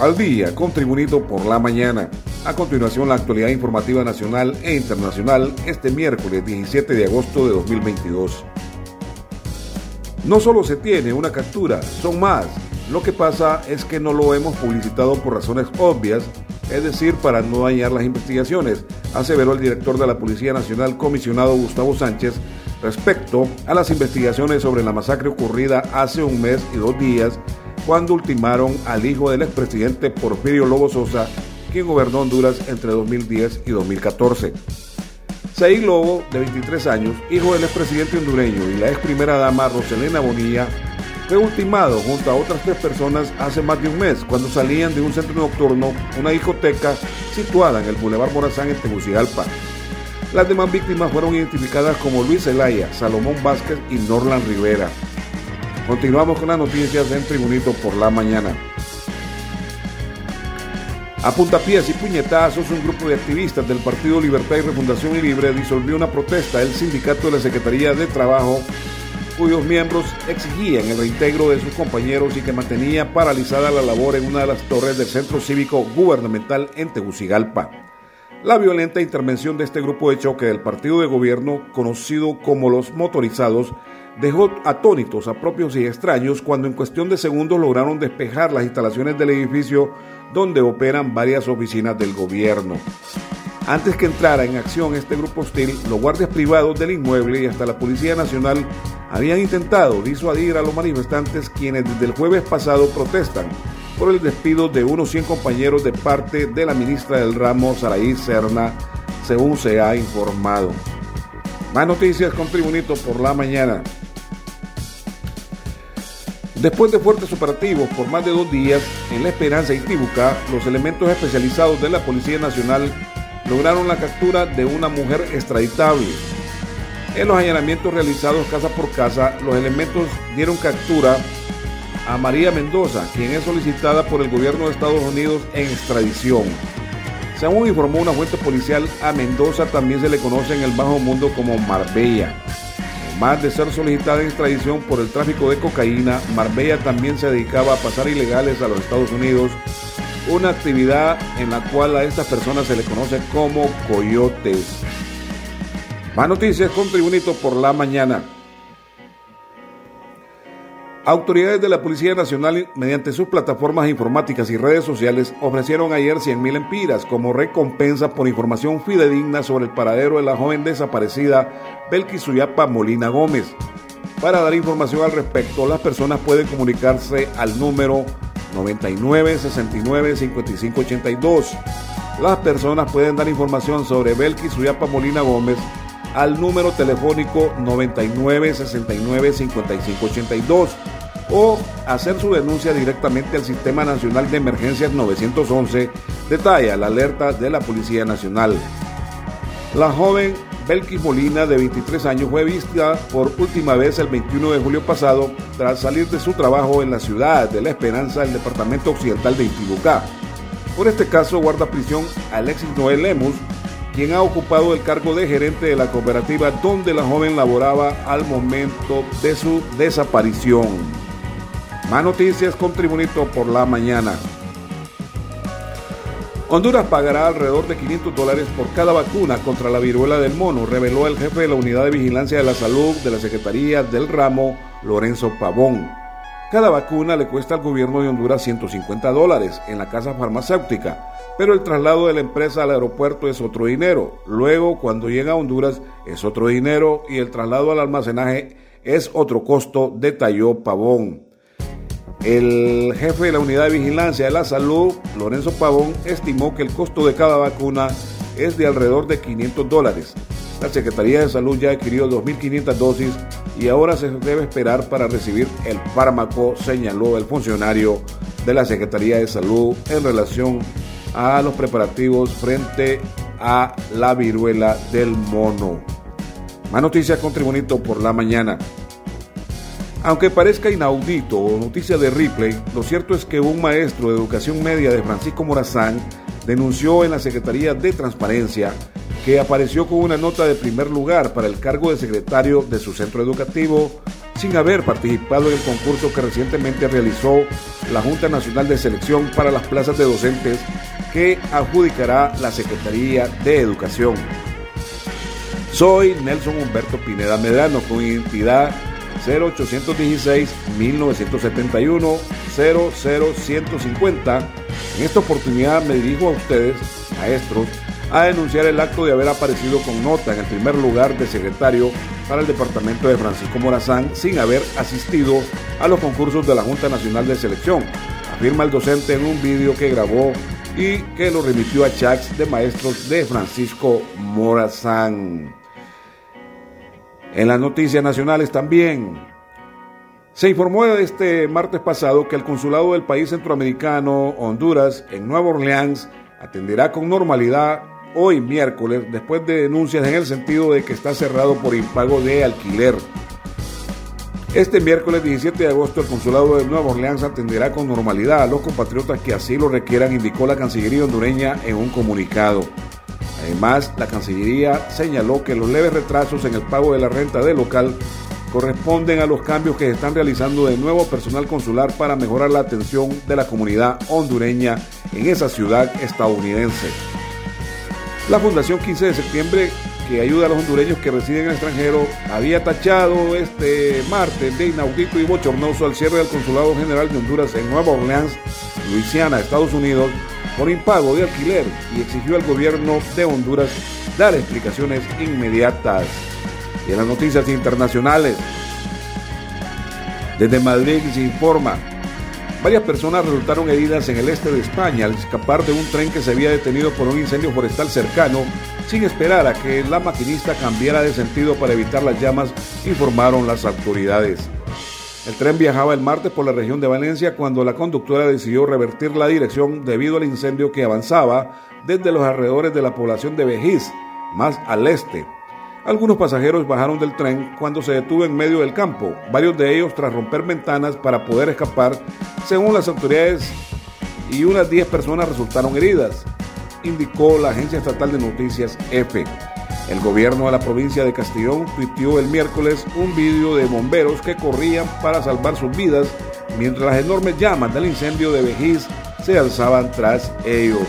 al día con Tribunito por la mañana. A continuación, la actualidad informativa nacional e internacional este miércoles 17 de agosto de 2022. No solo se tiene una captura, son más. Lo que pasa es que no lo hemos publicitado por razones obvias, es decir, para no dañar las investigaciones, aseveró el director de la Policía Nacional, comisionado Gustavo Sánchez, respecto a las investigaciones sobre la masacre ocurrida hace un mes y dos días cuando ultimaron al hijo del expresidente Porfirio Lobo Sosa, quien gobernó Honduras entre 2010 y 2014. Saí Lobo, de 23 años, hijo del expresidente hondureño y la ex primera dama Roselena Bonilla, fue ultimado junto a otras tres personas hace más de un mes cuando salían de un centro nocturno, una discoteca situada en el Boulevard Morazán en Tegucigalpa. Las demás víctimas fueron identificadas como Luis Zelaya, Salomón Vázquez y Norland Rivera. Continuamos con las noticias en Tribunito por la mañana. A puntapiés y puñetazos, un grupo de activistas del Partido Libertad y Refundación y Libre disolvió una protesta del sindicato de la Secretaría de Trabajo, cuyos miembros exigían el reintegro de sus compañeros y que mantenía paralizada la labor en una de las torres del Centro Cívico Gubernamental en Tegucigalpa. La violenta intervención de este grupo de choque del partido de gobierno, conocido como los motorizados, dejó atónitos a propios y extraños cuando en cuestión de segundos lograron despejar las instalaciones del edificio donde operan varias oficinas del gobierno. Antes que entrara en acción este grupo hostil, los guardias privados del inmueble y hasta la Policía Nacional habían intentado disuadir a los manifestantes quienes desde el jueves pasado protestan por el despido de unos 100 compañeros de parte de la ministra del ramo, Saraí Serna, según se ha informado. Más noticias con Tribunito por la mañana. Después de fuertes operativos por más de dos días en La Esperanza y Tibuca, los elementos especializados de la Policía Nacional lograron la captura de una mujer extraditable. En los allanamientos realizados casa por casa, los elementos dieron captura a María Mendoza, quien es solicitada por el gobierno de Estados Unidos en extradición. Según informó una fuente policial, a Mendoza también se le conoce en el bajo mundo como Marbella. Más de ser solicitada en extradición por el tráfico de cocaína, Marbella también se dedicaba a pasar ilegales a los Estados Unidos, una actividad en la cual a estas personas se le conoce como coyotes. Más noticias con Tribunito por la mañana. Autoridades de la Policía Nacional, mediante sus plataformas informáticas y redes sociales, ofrecieron ayer 100.000 empiras como recompensa por información fidedigna sobre el paradero de la joven desaparecida Belkis Suyapa Molina Gómez. Para dar información al respecto, las personas pueden comunicarse al número 99 69 55 82. Las personas pueden dar información sobre Belkis Suyapa Molina Gómez al número telefónico 99 69 55 82 o hacer su denuncia directamente al Sistema Nacional de Emergencias 911, detalla la alerta de la Policía Nacional. La joven Belkis Molina, de 23 años, fue vista por última vez el 21 de julio pasado tras salir de su trabajo en la ciudad de La Esperanza, el departamento occidental de Intibucá. Por este caso guarda prisión Alexis Noel Lemus, quien ha ocupado el cargo de gerente de la cooperativa donde la joven laboraba al momento de su desaparición. Más noticias con Tribunito por la mañana. Honduras pagará alrededor de 500 dólares por cada vacuna contra la viruela del mono, reveló el jefe de la Unidad de Vigilancia de la Salud de la Secretaría del Ramo, Lorenzo Pavón. Cada vacuna le cuesta al gobierno de Honduras 150 dólares en la casa farmacéutica, pero el traslado de la empresa al aeropuerto es otro dinero. Luego, cuando llega a Honduras, es otro dinero y el traslado al almacenaje es otro costo, detalló Pavón. El jefe de la Unidad de Vigilancia de la Salud, Lorenzo Pavón, estimó que el costo de cada vacuna es de alrededor de 500 dólares. La Secretaría de Salud ya adquirió 2.500 dosis y ahora se debe esperar para recibir el fármaco, señaló el funcionario de la Secretaría de Salud en relación a los preparativos frente a la viruela del mono. Más noticias con Tribunito por la mañana. Aunque parezca inaudito o noticia de Ripley, lo cierto es que un maestro de educación media de Francisco Morazán denunció en la Secretaría de Transparencia que apareció con una nota de primer lugar para el cargo de secretario de su centro educativo sin haber participado en el concurso que recientemente realizó la Junta Nacional de Selección para las plazas de docentes que adjudicará la Secretaría de Educación. Soy Nelson Humberto Pineda Medrano con identidad 0816-1971-00150. En esta oportunidad me dirijo a ustedes, maestros, a denunciar el acto de haber aparecido con nota en el primer lugar de secretario para el departamento de Francisco Morazán sin haber asistido a los concursos de la Junta Nacional de Selección, afirma el docente en un vídeo que grabó y que lo remitió a chats de maestros de Francisco Morazán. En las noticias nacionales también se informó este martes pasado que el consulado del país centroamericano, Honduras, en Nueva Orleans, atenderá con normalidad hoy miércoles después de denuncias en el sentido de que está cerrado por impago de alquiler. Este miércoles 17 de agosto el Consulado de Nueva Orleans atenderá con normalidad a los compatriotas que así lo requieran, indicó la Cancillería hondureña en un comunicado. Además, la Cancillería señaló que los leves retrasos en el pago de la renta del local corresponden a los cambios que se están realizando de nuevo personal consular para mejorar la atención de la comunidad hondureña en esa ciudad estadounidense. La Fundación 15 de septiembre, que ayuda a los hondureños que residen en el extranjero, había tachado este martes de inaudito y bochornoso al cierre del Consulado General de Honduras en Nueva Orleans, Luisiana, Estados Unidos, por impago de alquiler y exigió al gobierno de Honduras dar explicaciones inmediatas. Y en las noticias internacionales, desde Madrid se informa, varias personas resultaron heridas en el este de España al escapar de un tren que se había detenido por un incendio forestal cercano sin esperar a que la maquinista cambiara de sentido para evitar las llamas, informaron las autoridades. El tren viajaba el martes por la región de Valencia cuando la conductora decidió revertir la dirección debido al incendio que avanzaba desde los alrededores de la población de Vejiz, más al este. Algunos pasajeros bajaron del tren cuando se detuvo en medio del campo, varios de ellos tras romper ventanas para poder escapar, según las autoridades, y unas 10 personas resultaron heridas, indicó la agencia estatal de noticias EFE. El gobierno de la provincia de Castellón tuiteó el miércoles un vídeo de bomberos que corrían para salvar sus vidas mientras las enormes llamas del incendio de Vejiz se alzaban tras ellos.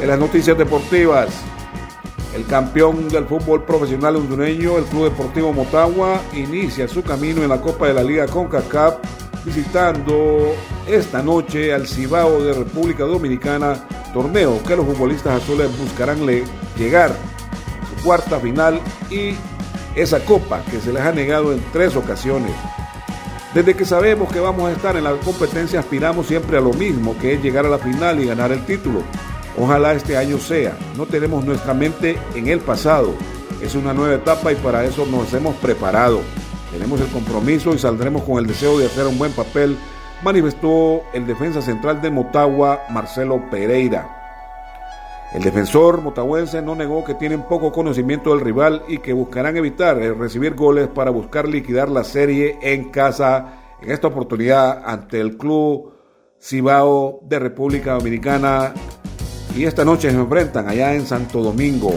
En las noticias deportivas, el campeón del fútbol profesional hondureño, el Club Deportivo Motagua, inicia su camino en la Copa de la Liga CONCACAF visitando esta noche al Cibao de República Dominicana, torneo que los futbolistas azules buscarán llegar cuarta final y esa copa que se les ha negado en tres ocasiones. Desde que sabemos que vamos a estar en la competencia aspiramos siempre a lo mismo, que es llegar a la final y ganar el título. Ojalá este año sea. No tenemos nuestra mente en el pasado. Es una nueva etapa y para eso nos hemos preparado. Tenemos el compromiso y saldremos con el deseo de hacer un buen papel, manifestó el defensa central de Motagua, Marcelo Pereira. El defensor motahuense no negó que tienen poco conocimiento del rival y que buscarán evitar recibir goles para buscar liquidar la serie en casa, en esta oportunidad ante el club Cibao de República Dominicana. Y esta noche se enfrentan allá en Santo Domingo.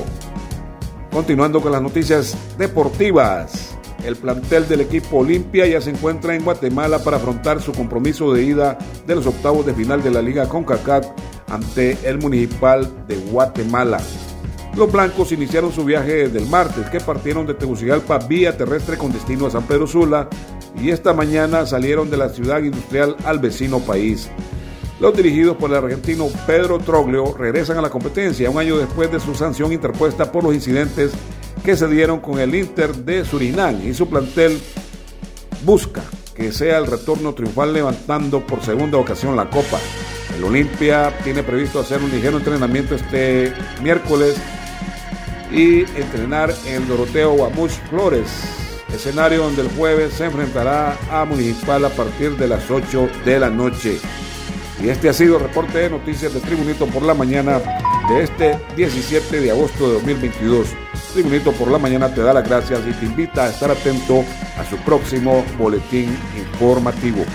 Continuando con las noticias deportivas. El plantel del equipo Olimpia ya se encuentra en Guatemala para afrontar su compromiso de ida de los octavos de final de la Liga CONCACAF ante el Municipal de Guatemala. Los blancos iniciaron su viaje desde el martes, que partieron de Tegucigalpa vía terrestre con destino a San Pedro Sula y esta mañana salieron de la ciudad industrial al vecino país. Los dirigidos por el argentino Pedro Troglio regresan a la competencia un año después de su sanción interpuesta por los incidentes que se dieron con el Inter de Surinam y su plantel busca que sea el retorno triunfal levantando por segunda ocasión la Copa. El Olimpia tiene previsto hacer un ligero entrenamiento este miércoles y entrenar en Doroteo Guamuch Flores, escenario donde el jueves se enfrentará a Municipal a partir de las 8 de la noche. Y este ha sido el reporte de noticias de Tribunito por la mañana de este 17 de agosto de 2022. Tribunito por la mañana te da las gracias y te invita a estar atento a su próximo boletín informativo.